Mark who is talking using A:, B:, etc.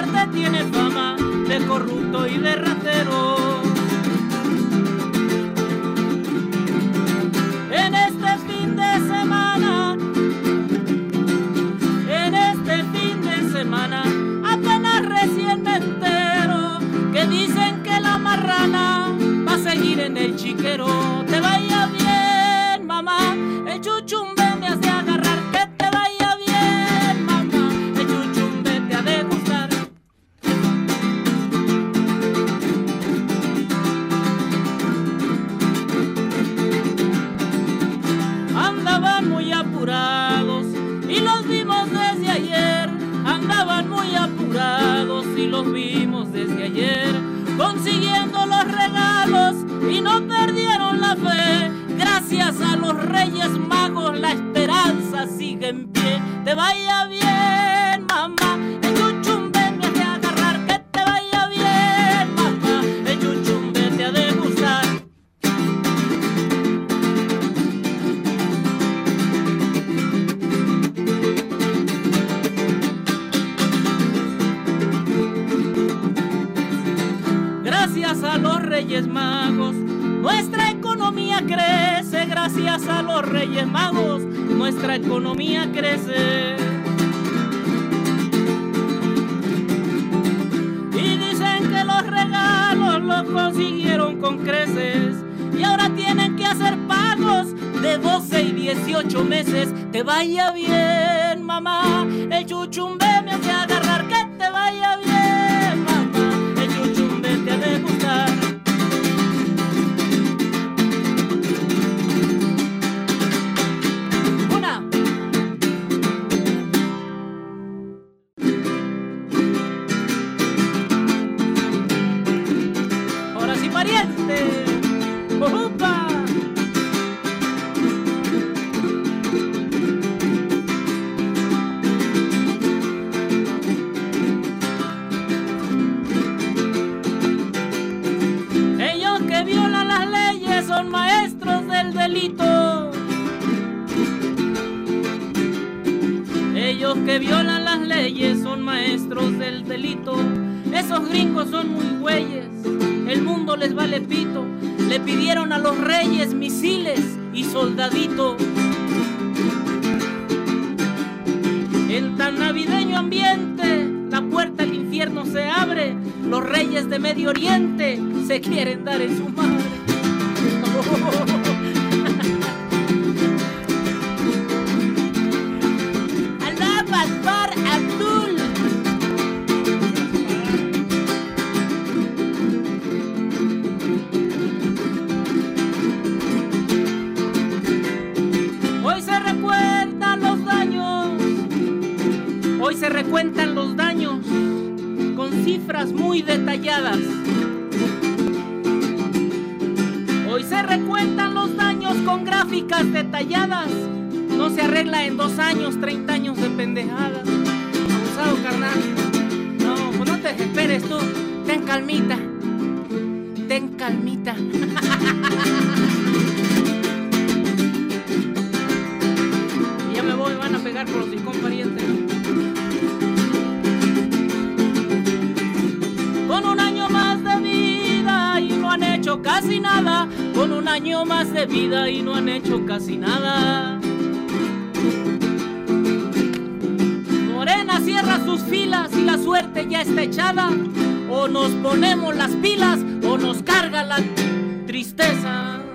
A: Duarte tiene fama de corrupto y de ratero. Y los vimos desde ayer. Andaban muy apurados y los vimos desde ayer. Consiguiendo los regalos y no perdieron la fe. Gracias a los Reyes Magos la esperanza sigue en pie. Te vaya bien, mamá. A los Reyes Magos, nuestra economía crece. Gracias a los Reyes Magos, nuestra economía crece. Y dicen que los regalos los consiguieron con creces. Y ahora tienen que hacer pagos de 12 y 18 meses. Te vaya bien, mamá. El chuchumbe me hace agarrar. Que te vaya bien, pariente. ¡Upa! Ellos que violan las leyes son maestros del delito. Ellos que violan las leyes son maestros del delito. Esos gringos son muy güeyes. El mundo les vale pito. Le pidieron a los reyes misiles y soldadito. En tan navideño ambiente, la puerta al infierno se abre. Los reyes de Medio Oriente se quieren dar en su madre. recuentan los daños con cifras muy detalladas. Hoy se recuentan los daños con gráficas detalladas. No se arregla en dos años, 30 años de pendejadas. Abusado, carnal. No, pues no te desesperes tú. Ten calmita. Ten calmita. casi nada. Con un año más de vida y no han hecho casi nada. Morena cierra sus filas y la suerte ya está echada. O nos ponemos las pilas o nos carga la tristeza.